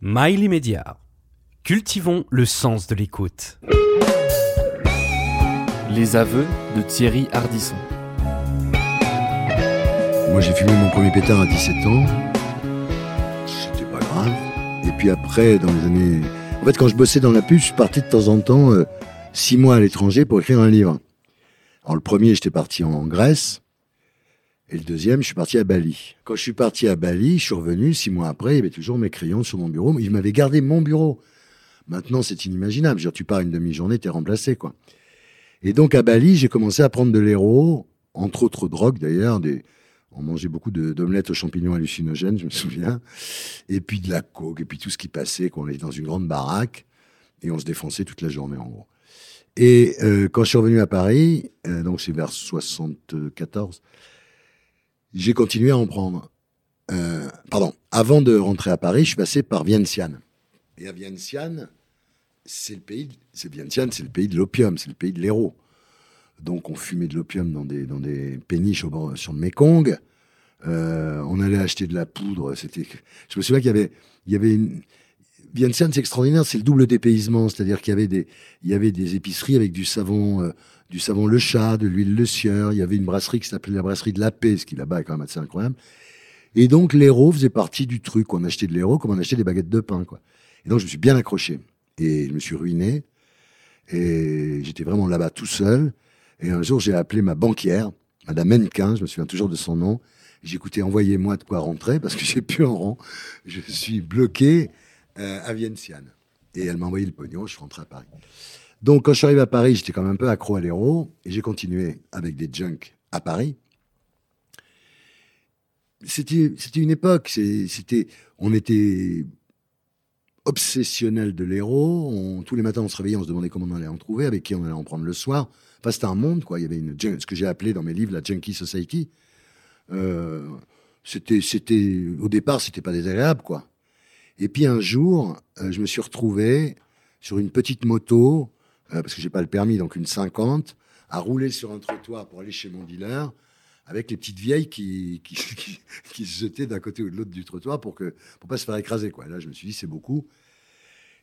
Mail immédiat. Cultivons le sens de l'écoute. Les aveux de Thierry Hardisson. Moi, j'ai fumé mon premier pétard à 17 ans. C'était pas grave. Et puis après, dans les années. En fait, quand je bossais dans la puce, je partais de temps en temps euh, six mois à l'étranger pour écrire un livre. Alors, le premier, j'étais parti en Grèce. Et le deuxième, je suis parti à Bali. Quand je suis parti à Bali, je suis revenu six mois après, il y avait toujours mes crayons sur mon bureau. Ils m'avaient gardé mon bureau. Maintenant, c'est inimaginable. Je veux dire, tu pars une demi-journée, t'es remplacé, quoi. Et donc, à Bali, j'ai commencé à prendre de l'héros, entre autres drogues d'ailleurs. On mangeait beaucoup d'omelettes aux champignons hallucinogènes, je me souviens. Et puis de la coke, et puis tout ce qui passait, qu'on était dans une grande baraque. Et on se défonçait toute la journée, en gros. Et euh, quand je suis revenu à Paris, euh, donc c'est vers 74, j'ai continué à en prendre. Euh, pardon, avant de rentrer à Paris, je suis passé par Vientiane. Et à Vientiane, c'est le pays, c'est Vientiane, c'est le pays de l'opium, c'est le pays de l'héros. Donc on fumait de l'opium dans des, dans des péniches sur le Mékong. Euh, on allait acheter de la poudre. C'était, je me souviens qu'il y avait, il y avait une, Vientiane, c'est extraordinaire, c'est le double dépaysement, c'est-à-dire qu'il y avait des, il y avait des épiceries avec du savon, euh, du savon le chat, de l'huile le sieur. Il y avait une brasserie qui s'appelait la brasserie de la paix, ce qui là-bas est quand même assez incroyable. Et donc l'héros faisait partie du truc. On achetait de l'héros comme on achetait des baguettes de pain, quoi. Et donc je me suis bien accroché et je me suis ruiné. Et j'étais vraiment là-bas tout seul. Et un jour, j'ai appelé ma banquière, Madame Menquin, je me souviens toujours de son nom. Écouté, envoyez-moi de quoi rentrer parce que j'ai plus en rang. Je suis bloqué euh, à Vientiane. Et elle m'a envoyé le pognon, je suis rentré à Paris. Donc, quand je suis arrivé à Paris, j'étais quand même un peu accro à l'héros et j'ai continué avec des junks à Paris. C'était, une époque, c'était, on était obsessionnel de l'héros. Tous les matins, on se réveillait, on se demandait comment on allait en trouver, avec qui on allait en prendre le soir. Enfin, c'était un monde, quoi. Il y avait ce que j'ai appelé dans mes livres la Junkie Society. Euh, c'était, au départ, c'était pas désagréable, quoi. Et puis un jour, euh, je me suis retrouvé sur une petite moto, euh, parce que j'ai pas le permis, donc une 50, à rouler sur un trottoir pour aller chez mon dealer, avec les petites vieilles qui, qui, se jetaient d'un côté ou de l'autre du trottoir pour que pour pas se faire écraser. Quoi. Là, je me suis dit, c'est beaucoup.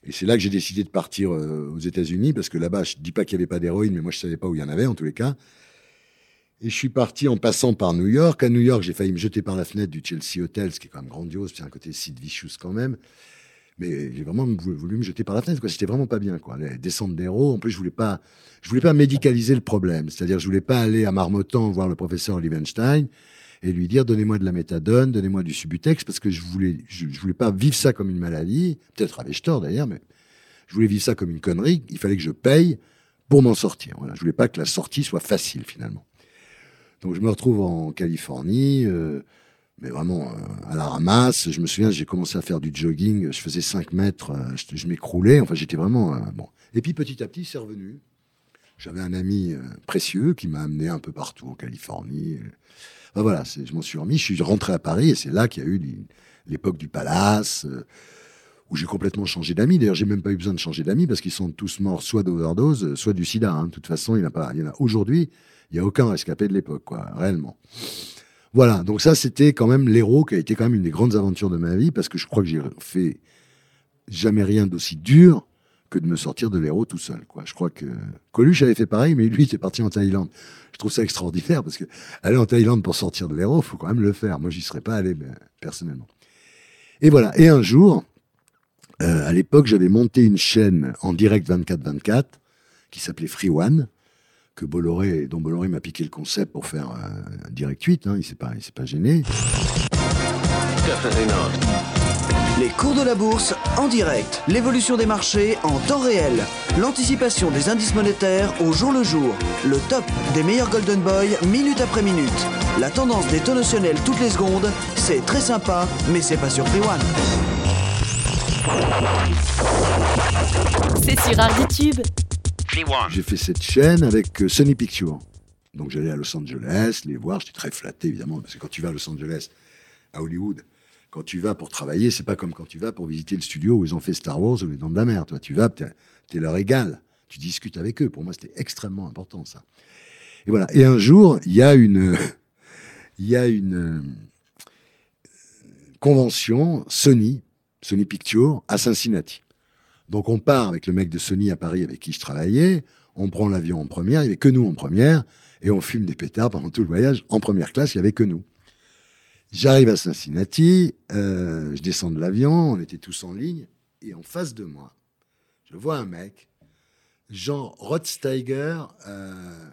Et c'est là que j'ai décidé de partir euh, aux États-Unis, parce que là-bas, je dis pas qu'il n'y avait pas d'héroïne, mais moi, je savais pas où il y en avait, en tous les cas. Et je suis parti en passant par New York. À New York, j'ai failli me jeter par la fenêtre du Chelsea Hotel, ce qui est quand même grandiose, c'est un côté Sid Vicious quand même. Mais j'ai vraiment voulu, me jeter par la fenêtre. C'était vraiment pas bien, quoi. Les descentes d'héros. En plus, je voulais pas, je voulais pas médicaliser le problème. C'est-à-dire, je voulais pas aller à Marmottan voir le professeur Liebenstein et lui dire donnez-moi de la méthadone, donnez-moi du Subutex, parce que je voulais, je voulais pas vivre ça comme une maladie. Peut-être avais-je tort d'ailleurs, mais je voulais vivre ça comme une connerie. Il fallait que je paye pour m'en sortir. Voilà. Je voulais pas que la sortie soit facile finalement. Donc je me retrouve en Californie, euh, mais vraiment euh, à la ramasse. Je me souviens, j'ai commencé à faire du jogging, je faisais 5 mètres, euh, je, m'écroulais, enfin j'étais vraiment... bon. Et puis petit à petit, c'est revenu. J'avais un ami précieux qui m'a amené un peu partout en Californie. Voilà, je m'en suis remis, je suis rentré à Paris et c'est là qu'il y a eu l'é- l'époque du palace, où j'ai complètement changé d'amis. D'ailleurs, j'ai même pas eu besoin de changer d'amis parce qu'ils sont tous morts soit d'overdose, soit du sida. hein. De toute façon, il n'y en a pas. Il y en a aujourd'hui, il n'y a aucun rescapé de l'époque, quoi, réellement. Voilà, donc ça, c'était quand même l'héros qui a été quand même une des grandes aventures de ma vie parce que je crois que j'ai fait jamais rien d'aussi dur que de me sortir de l'héros tout seul, quoi. Je crois que Coluche avait fait pareil, mais lui, il était parti en Thaïlande. Je trouve ça extraordinaire parce que aller en Thaïlande pour sortir de l'héros, faut quand même le faire. Moi, j'y serais pas allé, mais, personnellement. Et voilà. Et un jour, euh, à l'époque, j'avais monté une chaîne en direct 24-24 qui s'appelait Free One, que Bolloré, dont Bolloré m'a piqué le concept pour faire un direct 8. Hein, il s'est pas, il s'est pas gêné. Les cours de la bourse en direct, l'évolution des marchés en temps réel, l'anticipation des indices monétaires au jour le jour, le top des meilleurs Golden Boy minute après minute, la tendance des taux notionnels toutes les secondes, c'est très sympa, mais c'est pas sur Free One. C'est sur Arditube. J'ai fait cette chaîne avec euh, Sony Pictures. Donc j'allais à Los Angeles les voir. J'étais très flatté évidemment parce que quand tu vas à Los Angeles, à Hollywood, quand tu vas pour travailler, c'est pas comme quand tu vas pour visiter le studio où ils ont fait Star Wars ou les Dents de la Mer. Toi, tu vas, t'es es leur égal. Tu discutes avec eux. Pour moi, c'était extrêmement important ça. Et voilà. Et un jour, il y a une, il y a une euh, convention Sony. Sony Pictures, à Cincinnati. Donc on part avec le mec de Sony à Paris avec qui je travaillais, on prend l'avion en première, il n'y avait que nous en première, et on fume des pétards pendant tout le voyage. En première classe, il n'y avait que nous. J'arrive à Cincinnati, euh, je descends de l'avion, on était tous en ligne, et en face de moi, je vois un mec, Jean Rothsteiger, euh,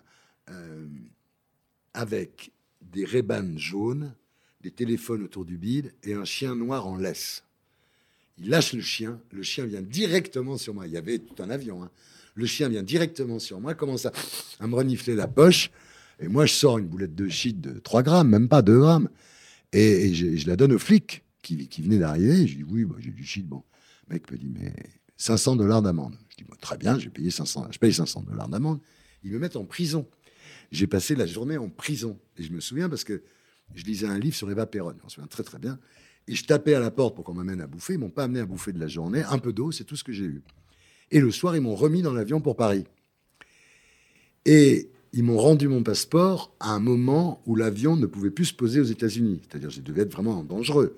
euh, avec des rébanes jaunes, des téléphones autour du bide et un chien noir en laisse. Il lâche le chien, le chien vient directement sur moi. Il y avait tout un avion. hein. Le chien vient directement sur moi, commence à, à me renifler la poche. Et moi, je sors une boulette de shit de 3 grammes, même pas 2 grammes. Et, je, la donne au flic qui, venait d'arriver. Je dis oui, bah, j'ai du shit. Bon, le mec me dit mais 500 dollars d'amende. Je dis bon, très bien, je vais payer 500, je paye 500 dollars d'amende. Ils me mettent en prison. J'ai passé la journée en prison. Et je me souviens parce que je lisais un livre sur Eva Perron. Je me souviens très très bien. Et je tapais à la porte pour qu'on m'amène à bouffer. Ils m'ont pas amené à bouffer de la journée. Un peu d'eau, c'est tout ce que j'ai eu. Et le soir, ils m'ont remis dans l'avion pour Paris. Et ils m'ont rendu mon passeport à un moment où l'avion ne pouvait plus se poser aux États-Unis. C'est-à-dire, je devais être vraiment dangereux.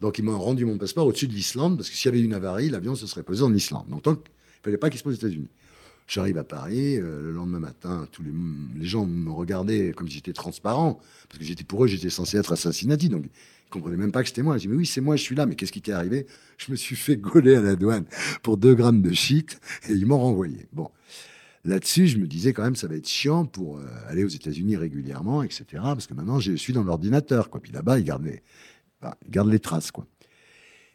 Donc, ils m'ont rendu mon passeport au-dessus de l'Islande, parce que s'il y avait une avarie, l'avion se serait posé en Islande. Donc, qu'il ne fallait pas qu'il se pose aux États-Unis. J'arrive à Paris, euh, le lendemain matin, tous les, les gens me regardaient comme si j'étais transparent, parce que j'étais pour eux, j'étais censé être à Cincinnati, donc ils comprenaient même pas que c'était moi. Je dis, mais oui, c'est moi, je suis là, mais qu'est-ce qui t'est arrivé? Je me suis fait gauler à la douane pour deux grammes de shit, et ils m'ont renvoyé. Bon, là-dessus, je me disais quand même, ça va être chiant pour euh, aller aux États-Unis régulièrement, etc., parce que maintenant, je suis dans l'ordinateur, quoi. Puis là-bas, ils gardent les, enfin, ils gardent les traces, quoi.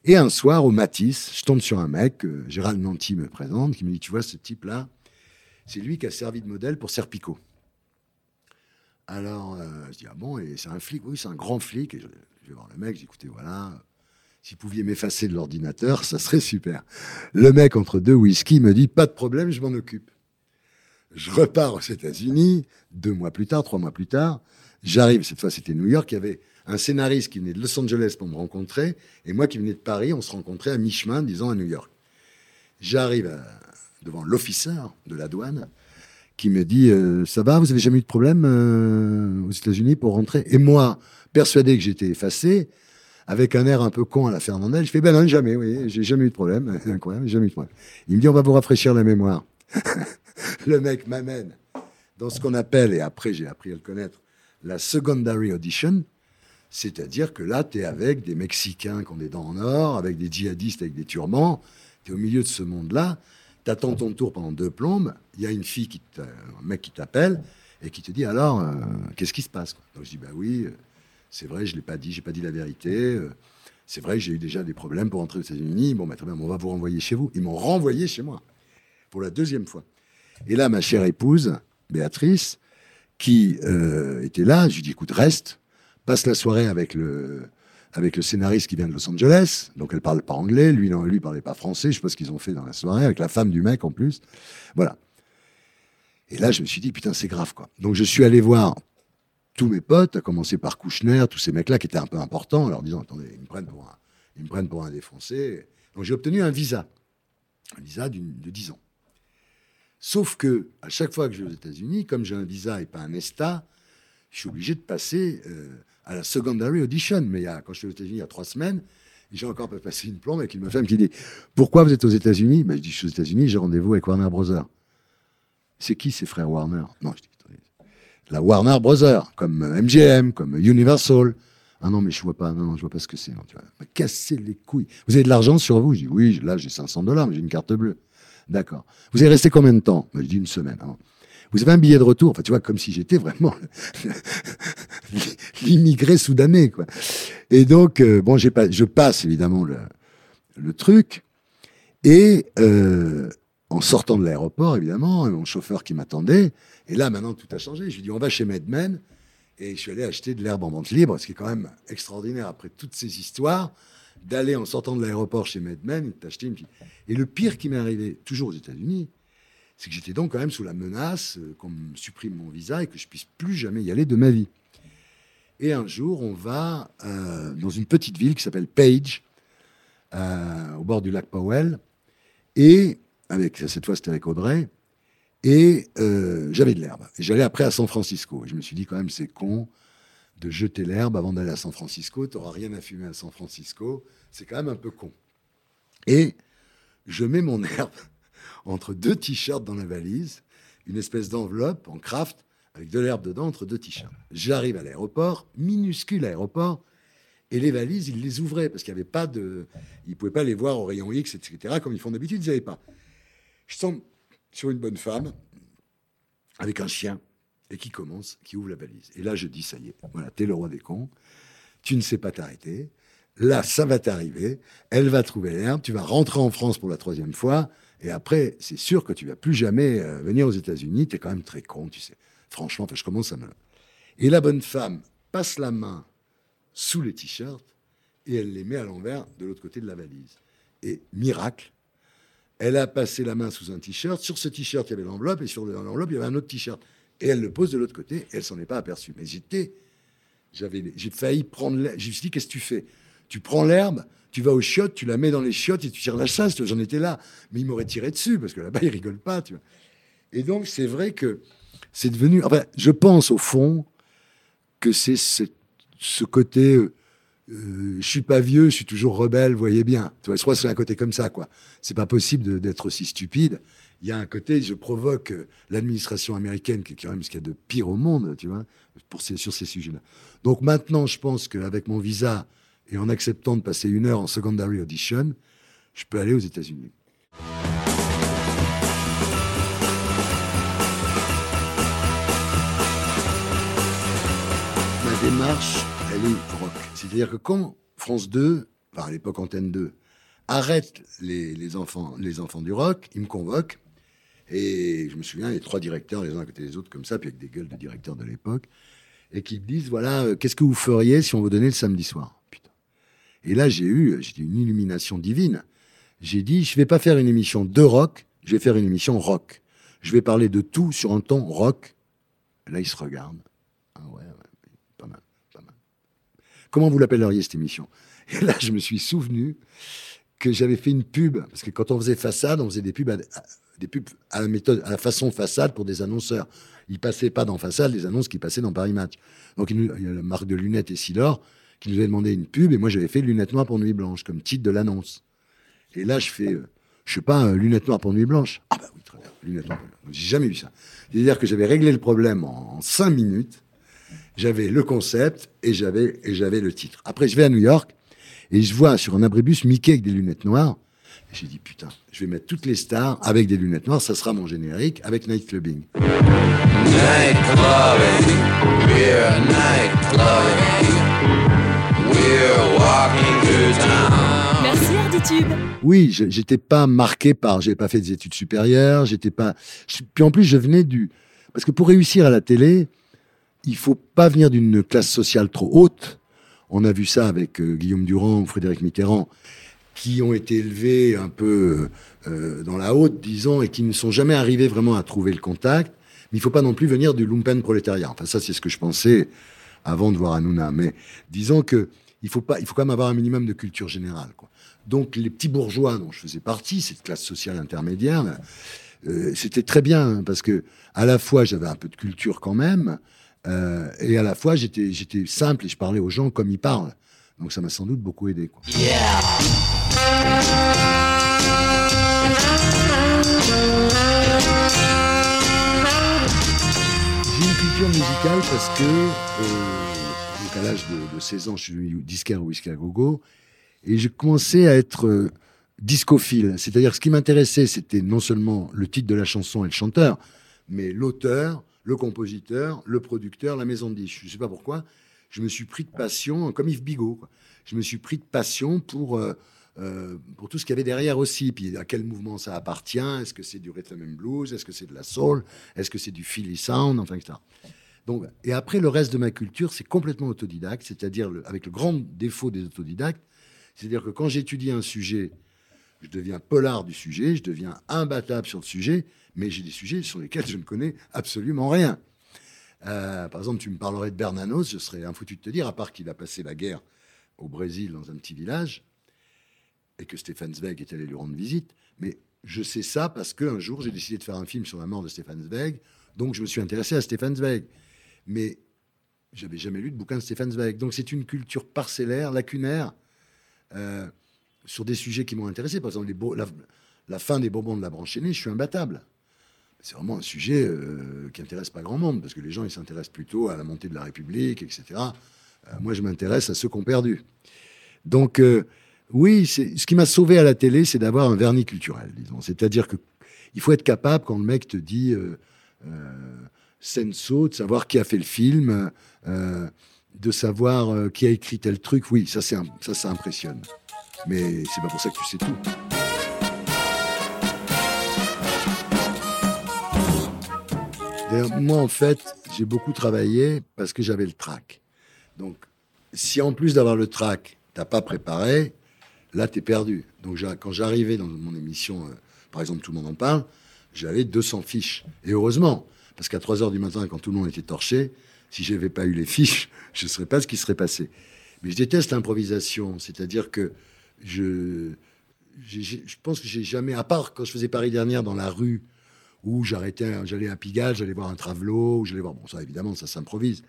Et un soir, au Matisse, je tombe sur un mec, euh, Gérald Nanty me présente, qui me dit, tu vois, ce type-là, c'est lui qui a servi de modèle pour Serpico. Alors, euh, je dis, ah bon, et c'est un flic Oui, c'est un grand flic. Et je, vais voir le mec, dis, écoutez, voilà, si vous pouviez m'effacer de l'ordinateur, ça serait super. Le mec, entre deux whisky, me dit, pas de problème, je m'en occupe. Je repars aux États-Unis, deux mois plus tard, trois mois plus tard. J'arrive, cette fois c'était New York, il y avait un scénariste qui venait de Los Angeles pour me rencontrer, et moi qui venais de Paris, on se rencontrait à mi-chemin, disons à New York. J'arrive à- devant l'officer de la douane qui me dit euh, Ça va, vous avez jamais eu de problème euh, aux États-Unis pour rentrer? Et moi, persuadé que j'étais effacé, avec un air un peu con à la Fernandel, je fais Ben non, jamais, oui, j'ai jamais eu de problème. Incroyable, jamais de problème. Il me dit On va vous rafraîchir la mémoire. le mec m'amène dans ce qu'on appelle, et après j'ai appris à le connaître, la secondary audition. C'est-à-dire que là, tu es avec des Mexicains qui ont des dents en or, avec des djihadistes avec des turbans. Tu es au milieu de ce monde-là. Tu attends ton tour pendant deux plombes. Il y a une fille, qui un mec qui t'appelle et qui te dit Alors, euh, qu'est-ce qui se passe quoi? Donc je dis Bah oui, euh, c'est vrai, je ne l'ai pas dit, j'ai pas dit la vérité. euh, C'est vrai que j'ai eu déjà des problèmes pour entrer aux États-Unis. Bon, bah, très bien, on va vous renvoyer chez vous. Ils m'ont renvoyé chez moi pour la deuxième fois. Et là, ma chère épouse, Béatrice, qui était là, je lui dis écoute, reste, passe la soirée avec le, avec le scénariste qui vient de Los Angeles. Donc elle parle pas anglais, lui non, lui parlait pas français. Je sais pas ce qu'ils ont fait dans la soirée avec la femme du mec en plus. Voilà. Et là, je me suis dit putain, c'est grave quoi. Donc je suis allé voir tous mes potes, à commencer par Kouchner, tous ces mecs-là qui étaient un peu importants, en leur disant attendez, ils me prennent pour un, ils me prennent pour un défoncé. Donc j'ai obtenu un visa, un visa de 10 ans. Sauf que à chaque fois que je vais aux États-Unis, comme j'ai un visa et pas un ESTA, je suis obligé de passer euh, à la secondary audition. Mais il y a, quand je suis aux États-Unis il y a trois semaines, j'ai encore pas passé une plombe avec une femme qui dit Pourquoi vous êtes aux États-Unis? Ben, Je dis Je suis aux États-Unis, j'ai rendez-vous avec Warner Brothers. C'est qui ces frères Warner? Non, je dis. La Warner Brothers, comme euh, MGM, comme Universal. Ah non, mais je vois pas, non, je vois pas ce que c'est. Casser les couilles. Vous avez de l'argent sur vous? Je dis Oui, là j'ai 500 dollars, mais j'ai une carte bleue. D'accord. Vous avez resté combien de temps? Ben, Je dis une semaine. Ah, vous avez un billet de retour? Enfin, tu vois, comme si j'étais vraiment l'immigré soudanais, quoi. Et donc, euh, bon, j'ai pas, je passe évidemment le, le truc. Et euh, en sortant de l'aéroport, évidemment, mon chauffeur qui m'attendait. Et là, maintenant, tout a changé. Je lui dis, on va chez Medmen. Et je suis allé acheter de l'herbe en vente libre, ce qui est quand même extraordinaire après toutes ces histoires, d'aller en sortant de l'aéroport chez Medmen et d'acheter une petite. Et le pire qui m'est arrivé, toujours aux États-Unis, c'est que j'étais donc quand même sous la menace euh, qu'on me supprime mon visa et que je puisse plus jamais y aller de ma vie. Et un jour, on va euh, dans une petite ville qui s'appelle Page, euh, au bord du lac Powell, et avec cette fois c'était avec Audrey, et euh, j'avais de l'herbe. Et j'allais après à San Francisco. Je me suis dit quand même c'est con de jeter l'herbe avant d'aller à San Francisco. Tu n'auras rien à fumer à San Francisco. C'est quand même un peu con. Et je mets mon herbe entre deux t-shirts dans la valise, une espèce d'enveloppe en craft avec de l'herbe dedans entre deux t-shirts. J'arrive à l'aéroport, minuscule aéroport, et les valises, ils les ouvraient parce qu'il n'y avait pas de. Ils ne pouvaient pas les voir au rayon X, etc., comme ils font d'habitude, ils n'avaient pas. Je tombe sur une bonne femme avec un chien et qui commence, qui ouvre la valise. Et là, je dis, ça y est, voilà, t'es le roi des cons, tu ne sais pas t'arrêter. Là, ça va t'arriver, elle va trouver l'herbe, tu vas rentrer en France pour la troisième fois, et après, c'est sûr que tu vas plus jamais euh, venir aux États-Unis, tu es quand même très con, tu sais. Franchement, je commence à me... Et la bonne femme passe la main sous les t-shirts et elle les met à l'envers de l'autre côté de la valise. Et miracle, elle a passé la main sous un t-shirt. Sur ce t-shirt, il y avait l'enveloppe et sur l'enveloppe, il y avait un autre t-shirt. Et elle le pose de l'autre côté et elle s'en est pas aperçue. Mais j'étais, j'avais, j'ai failli prendre. Je me suis dit, qu'est-ce que tu fais? Tu prends l'herbe, tu vas aux chiottes, tu la mets dans les chiottes et tu tires la chasse. J'en étais là, mais il m'aurait tiré dessus parce que là-bas, il rigole pas. Et donc, c'est vrai que c'est devenu. Enfin, je pense au fond que c'est ce, côté. Euh, euh, je suis pas vieux, je suis toujours rebelle, voyez bien. Tu vois, je crois que c'est un côté comme ça, quoi. C'est pas possible d'être aussi stupide. Il y a un côté, je provoque euh, l'administration américaine, qui est quand même ce qu'il y a de pire au monde, tu vois, pour ces, sur ces sujets-là. Donc maintenant, je pense qu'avec mon visa et en acceptant de passer une heure en secondary audition, je peux aller aux États-Unis. Démarche, elle est rock. C'est-à-dire que quand France 2, enfin à l'époque Antenne 2, arrête les, enfants, les enfants du rock, ils me convoquent. Et je me souviens, les trois directeurs, les uns à côté des autres, comme ça, puis avec des gueules de directeurs de l'époque, et qui me disent voilà, euh, qu'est-ce que vous feriez si on vous donnait le samedi soir? Putain. Et là, j'ai eu j'ai une illumination divine. J'ai dit je vais pas faire une émission de rock, je vais faire une émission rock. Je vais parler de tout sur un ton rock. là, ils se regardent. Ah ouais, ouais, pas mal, pas mal. Comment vous l'appelleriez cette émission? Et là, je me suis souvenu que j'avais fait une pub, parce que quand on faisait façade, on faisait des pubs à, des pubs à la façon façade pour des annonceurs. Ils passaient pas dans façade les annonces qui passaient dans Paris Match. Donc il, y a la marque de lunettes Essilor qui nous avait demandé une pub et moi j'avais fait lunettes noires pour nuit blanche comme titre de l'annonce. Et là je fais, euh, je sais pas, euh, lunettes noires pour nuit blanche. Ah bah oui très bien, lunettes noires. J'ai jamais vu ça. C'est-à-dire que j'avais réglé le problème en cinq minutes. J'avais le concept et j'avais et j'avais le titre. Après je vais à New York et je vois sur un abribus Mickey avec des lunettes noires. J'ai dit, putain, je vais mettre toutes les stars avec des lunettes noires, ça sera mon générique avec Night Clubbing. Night clubbing, we're night clubbing. We're walking through town. Merci Arditube. Oui, j'étais pas marqué par, j'ai pas fait des études supérieures, j'étais pas. Puis en plus, je venais du. Parce que pour réussir à la télé, il faut pas venir d'une classe sociale trop haute. On a vu ça avec euh, Guillaume Durand ou Frédéric Mitterrand, qui ont été élevés un peu euh, dans la haute, disons, et qui ne sont jamais arrivés vraiment à trouver le contact. Mais il faut pas non plus venir du lumpen prolétariat. Enfin, ça, c'est ce que je pensais avant de voir Hanouna. Mais disons que il faut pas, il faut quand même avoir un minimum de culture générale. Donc, les petits bourgeois dont je faisais partie, cette classe sociale intermédiaire, euh, c'était très bien hein, parce que à la fois j'avais un peu de culture quand même, euh, et à la fois j'étais simple et je parlais aux gens comme ils parlent. Donc ça m'a sans doute beaucoup aidé. J'ai une culture musicale parce que, euh, à l'âge de, de 16 ans, je suis disquaire au Whisky à Gogo, et j'ai commencé à être euh, discophile. C'est-à-dire, ce qui m'intéressait, c'était non seulement le titre de la chanson et le chanteur, mais l'auteur, le compositeur, le producteur, la maison de disques. Je ne sais pas pourquoi, je me suis pris de passion, comme Yves Bigot, je me suis pris de passion pour, euh, euh, pour tout ce qu'il y avait derrière aussi. Puis à quel mouvement ça appartient? Est-ce que c'est du rhythm and blues? Est-ce que c'est de la soul? Est-ce que c'est du Philly sound? Enfin, etc. Donc, et après, le reste de ma culture, c'est complètement autodidacte, c'est-à-dire avec le grand défaut des autodidactes, c'est-à-dire que quand j'étudie un sujet, je deviens polar du sujet, je deviens imbattable sur le sujet, mais j'ai des sujets sur lesquels je ne connais absolument rien. Euh, par exemple, tu me parlerais de Bernanos, je serais infoutu de te dire, à part qu'il a passé la guerre au Brésil dans un petit village, et que Stéphane Zweig est allé lui rendre visite. Mais je sais ça parce qu'un jour, j'ai décidé de faire un film sur la mort de Stéphane Zweig, donc je me suis intéressé à Stéphane Zweig. Mais j'avais jamais lu de bouquin de Stéphane Zweig. Donc c'est une culture parcellaire, lacunaire, euh, sur des sujets qui m'ont intéressé. Par exemple, la, la fin des Bourbons de la branche aînée, je suis imbattable. C'est vraiment un sujet euh, qui intéresse pas grand monde, parce que les gens, ils s'intéressent plutôt à la montée de la République, etc. Euh, moi, je m'intéresse à ceux qui ont perdu. Donc, euh, oui, ce qui m'a sauvé à la télé, c'est d'avoir un vernis culturel, disons. C'est-à-dire que il faut être capable, quand le mec te dit Senso, de savoir qui a fait le film, de savoir qui a écrit tel truc. Oui, ça, ça, ça impressionne. Mais c'est pas pour ça que tu sais tout. Moi, en fait, j'ai beaucoup travaillé parce que j'avais le trac. Donc, si en plus d'avoir le trac, t'as pas préparé, là, t'es perdu. Donc, quand j'arrivais dans mon émission, euh, par exemple, Tout le monde en parle, j'avais 200 fiches. Et heureusement, parce qu'à 3 heures du matin, quand tout le monde était torché, si j'avais pas eu les fiches, je ne saurais pas ce qui serait passé. Mais je déteste l'improvisation, c'est-à-dire que je, je pense que j'ai jamais, à part quand je faisais Paris dernière dans la rue, où j'arrêtais, j'allais à Pigalle, j'allais voir un travelot, ou j'allais voir, bon, ça évidemment, ça s'improvise.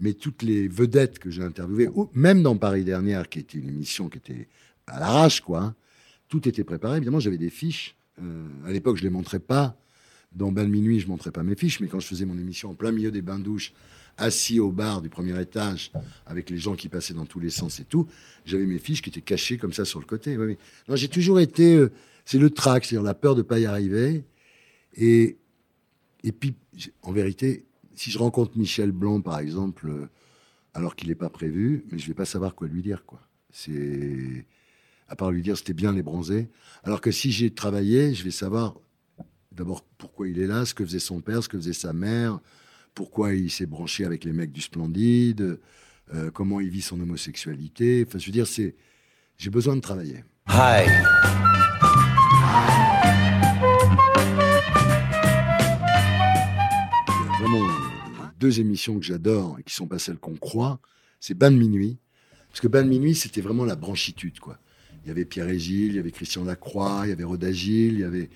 Mais toutes les vedettes que j'ai interviewées, même dans Paris dernière, qui était une émission qui était à l'arrache, quoi, tout était préparé. Évidemment, j'avais des fiches. Euh, à l'époque, je les montrais pas. Dans Bain de minuit, je montrais pas mes fiches, mais quand je faisais mon émission en plein milieu des bains-douches, assis au bar du premier étage, avec les gens qui passaient dans tous les sens et tout, j'avais mes fiches qui étaient cachées comme ça sur le côté. Non, j'ai toujours été. euh, c'est le trac, c'est-à-dire la peur de pas y arriver. Et, et puis, en vérité, si je rencontre Michel Blanc, par exemple, euh, alors qu'il n'est pas prévu, mais je vais pas savoir quoi lui dire, quoi. C'est à part lui dire c'était bien les bronzés. Alors que si j'ai travaillé, je vais savoir d'abord pourquoi il est là, ce que faisait son père, ce que faisait sa mère, pourquoi il s'est branché avec les mecs du Splendide, euh, comment il vit son homosexualité. Enfin, je veux dire, c'est j'ai besoin de travailler. Hi. Euh, deux émissions que j'adore et qui sont pas celles qu'on croit. C'est Bain de minuit. Parce que Bain de minuit, c'était vraiment la branchitude, quoi. Il y avait Pierre et Gilles, il y avait Christian Lacroix, il y avait Roda Gilles, il y avait,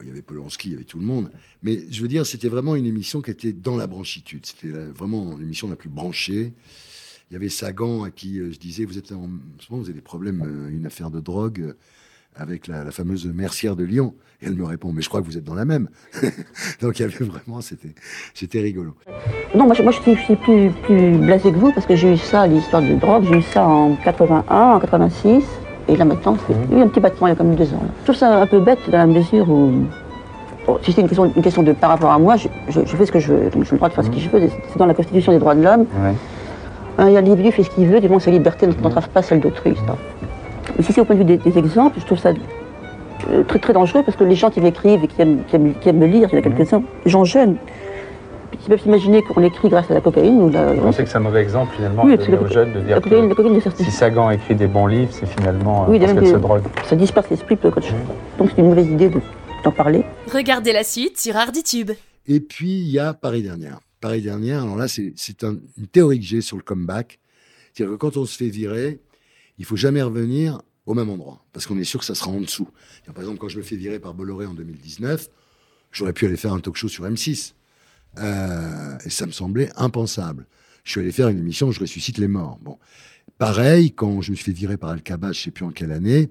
il y avait Polanski, il y avait tout le monde. Mais je veux dire, c'était vraiment une émission qui était dans la branchitude. C'était vraiment l'émission la plus branchée. Il y avait Sagan à qui euh, je disais, vous êtes en, ce moment, vous avez des problèmes, euh, une affaire de drogue avec la, la fameuse mercière de Lyon. Et elle me répond, mais je crois que vous êtes dans la même. Donc il y avait vraiment, c'était, c'était rigolo. Non, moi, je, moi, je suis, je suis plus, plus blasé que vous parce que j'ai eu ça, l'histoire de drogue, j'ai eu ça en 81, en 86. Et là maintenant, c'est oui, un petit battement il y a comme deux ans. là. Je trouve ça un peu bête dans la mesure où, bon, si c'est une question, une question de par rapport à moi, je, je- je fais ce que je veux. Donc j'ai le droit de faire ce que je veux. C'est dans la Constitution des droits de l'homme. Hein, L'individu fait ce qu'il veut, du moins sa liberté n'entrave pas celle d'autrui. Si c'est au point de vue des, des exemples, je trouve ça euh, très très dangereux parce que les gens qui m'écrivent et qui aiment, qui aiment, qui aiment me lire, il y en a quelques-uns, des gens jeunes, qui peuvent s'imaginer qu'on écrit grâce à la cocaïne ou la, Vous pensez que c'est un mauvais exemple finalement Oui, de la- aux jeunes de dire la cocaïne, la que cocaïne ne sert- si Sagan écrit des bons livres, c'est finalement euh, Oui, parce qu'elle se drogue. ça disperse l'esprit peu qu'autre chose. Donc c'est une mauvaise idée de- d'en parler. Regardez la suite sur Arditube. Et puis, il y a Paris dernière. Paris dernière, alors là, c'est c'est un- une théorie que j'ai sur le comeback. C'est-à-dire que quand on se fait virer, il faut jamais revenir au même endroit, parce qu'on est sûr que ça sera en dessous. Par exemple, quand je me fais virer par Bolloré en 2019, j'aurais pu aller faire un talk show sur M6. Euh, et ça me semblait impensable. Je suis allé faire une émission où je ressuscite les morts. Bon. Pareil, quand je me suis fait virer par Alcaba, je sais plus en quelle année,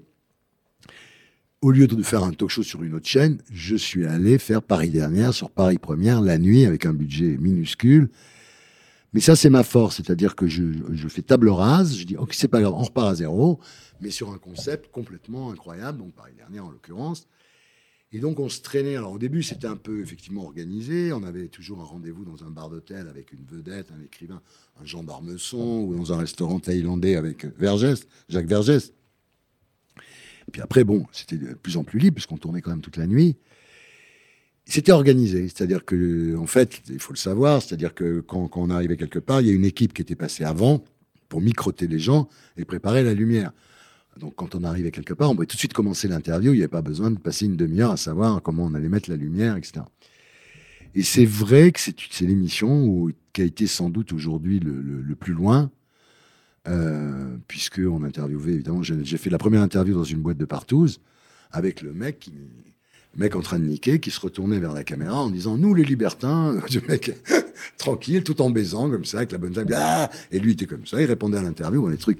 au lieu de faire un talk show sur une autre chaîne, je suis allé faire Paris dernière sur Paris première la nuit avec un budget minuscule. Mais ça, c'est ma force, c'est-à-dire que je, je fais table rase, je dis, ok, c'est pas grave, on repart à zéro, mais sur un concept complètement incroyable, donc Paris dernière en l'occurrence. Et donc, on se traînait. Alors, au début, c'était un peu effectivement organisé. On avait toujours un rendez-vous dans un bar d'hôtel avec une vedette, un écrivain, un gendarme son, ou dans un restaurant thaïlandais avec Vergès, Jacques Vergès. Et puis après, bon, c'était de plus en plus libre, puisqu'on tournait quand même toute la nuit. C'était organisé, c'est-à-dire que, en fait, il faut le savoir, c'est-à-dire que quand, on arrivait quelque part, il y a une équipe qui était passée avant pour microter les gens et préparer la lumière. Donc, quand on arrivait quelque part, on pouvait tout de suite commencer l'interview. Il n'y avait pas besoin de passer une demi-heure à savoir comment on allait mettre la lumière, etc. Et c'est vrai que c'est l'émission qui a été sans doute aujourd'hui le, plus loin, euh, puisque interviewait évidemment. J'ai fait la première interview dans une boîte de partouze avec le mec qui, mec en train de niquer, qui se retournait vers la caméra en disant Nous, les libertins, le mec tranquille, tout en baisant, comme ça, avec la bonne femme. Ah et lui, il était comme ça, il répondait à l'interview, les trucs.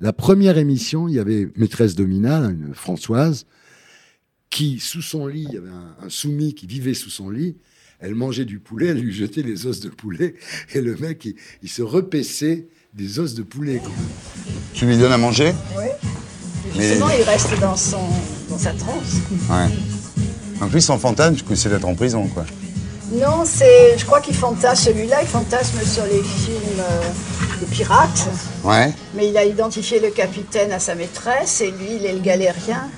La première émission, il y avait maîtresse Domina, là, une Françoise, qui, sous son lit, il y avait un, un soumis qui vivait sous son lit. Elle mangeait du poulet, elle lui jetait les os de poulet, et le mec, il, il se repaissait des os de poulet. quoi. Tu lui donnes à manger? Oui. Mais- Justement, il reste dans, son, dans sa transe. Ouais. En plus, son fantasme, du coup, c'est d'être en prison, quoi. Non, c'est, je crois qu'il fantasme, celui-là, il fantasme sur les films euh, de pirates. Ouais. Mais il a identifié le capitaine à sa maîtresse et lui, il est le galérien.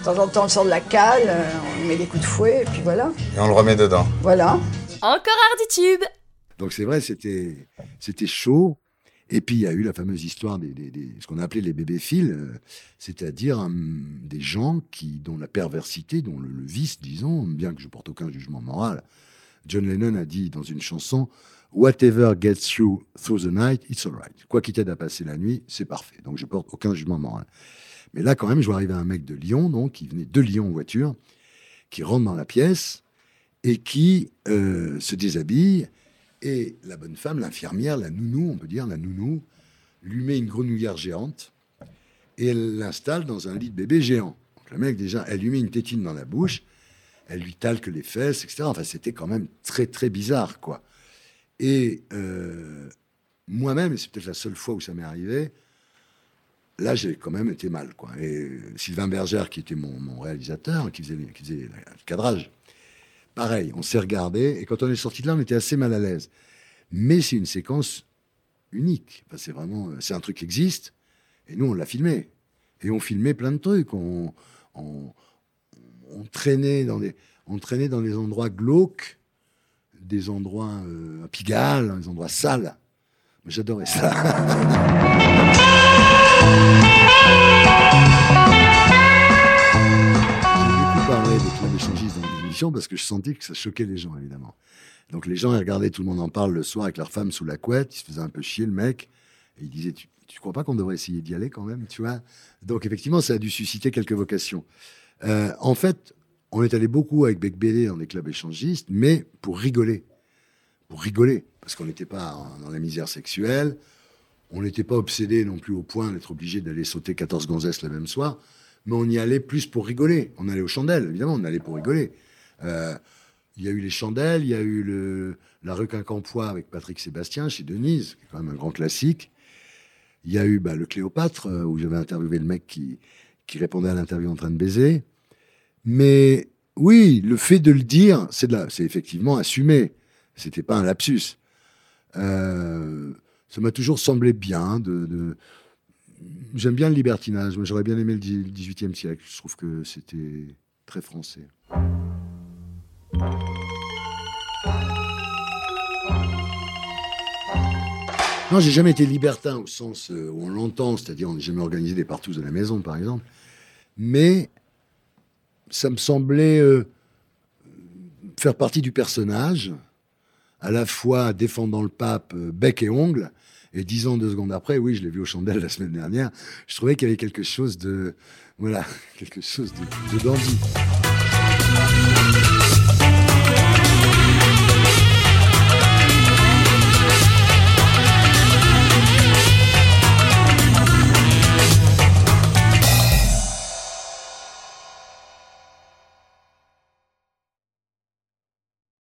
De temps en temps, on sort de la cale, euh, on lui met des coups de fouet et puis voilà. Et on le remet dedans. Voilà. Encore Harditube Donc c'est vrai, c'était c'était chaud. Et puis il y a eu la fameuse histoire des, ce qu'on a appelé les bébéphiles, euh, c'est-à-dire hum, des gens qui dont la perversité, dont le, vice, disons, bien que je porte aucun jugement moral. John Lennon a dit dans une chanson Whatever gets you through the night, it's alright. Quoi qui t'aide à passer la nuit, c'est parfait. Donc je porte aucun jugement moral. Mais là, quand même, je vois arriver un mec de Lyon, donc qui venait de Lyon en voiture, qui rentre dans la pièce et qui euh, se déshabille et la bonne femme, l'infirmière, la nounou, on peut dire, la nounou, lui met une grenouillère géante et elle l'installe dans un lit de bébé géant. Donc le mec, déjà, elle lui met une tétine dans la bouche, elle lui talque les fesses, etc. Enfin, c'était quand même très, très bizarre, quoi. Et euh, moi-même, c'est peut-être la seule fois où ça m'est arrivé, là, j'ai quand même été mal, quoi. Et Sylvain Berger, qui était mon, mon réalisateur, qui qui faisait le cadrage, pareil, on s'est regardé, et quand on est sorti de là, on était assez mal à l'aise. Mais c'est une séquence unique. Enfin, c'est vraiment, c'est un truc qui existe, et nous, on l'a filmé. Et on filmait plein de trucs. On, on, on traînait dans des, on traînait dans des endroits glauques, des endroits euh, à Pigalle, des endroits sales. Mais J'adorais ça. J'ai beaucoup parlé parce que je sentais que ça choquait les gens, évidemment. Donc les gens, ils regardaient Tout le monde en parle le soir avec leur femme sous la couette, ils se faisaient un peu chier, le mec, et ils disaient Tu, tu crois pas qu'on devrait essayer d'y aller quand même, tu vois? Donc effectivement, ça a dû susciter quelques vocations. Euh, en fait, on est allé beaucoup avec Bec BD dans des clubs échangistes, mais pour rigoler. Pour rigoler, parce qu'on n'était pas dans la misère sexuelle, on n'était pas obsédé non plus au point d'être obligé d'aller sauter 14 gonzesses le même soir, mais on y allait plus pour rigoler. On allait aux chandelles, évidemment, on allait pour rigoler. Euh, il y a eu les chandelles, il y a eu la rue avec Patrick Sébastien chez Denise, qui est quand même un grand classique. Il y a eu bah, le Cléopâtre, euh, où j'avais interviewé le mec qui, qui répondait à l'interview en train de baiser. Mais oui, le fait de le dire, c'est effectivement assumé. C'était pas un lapsus. Euh, ça m'a toujours semblé bien J'aime bien le libertinage. J'aurais bien aimé le dix- le XVIIIe siècle. Je trouve que c'était très français. Non, j'ai jamais été libertin au sens euh, où on l'entend, c'est-à-dire on n'a jamais organisé des partous à la maison, par exemple. Mais ça me semblait euh, faire partie du personnage, à la fois défendant le pape euh, bec et ongle, et dix ans, deux secondes après, oui, je l'ai vu aux chandelles la semaine dernière, je trouvais qu'il y avait quelque chose de, voilà, quelque chose de, de dandy.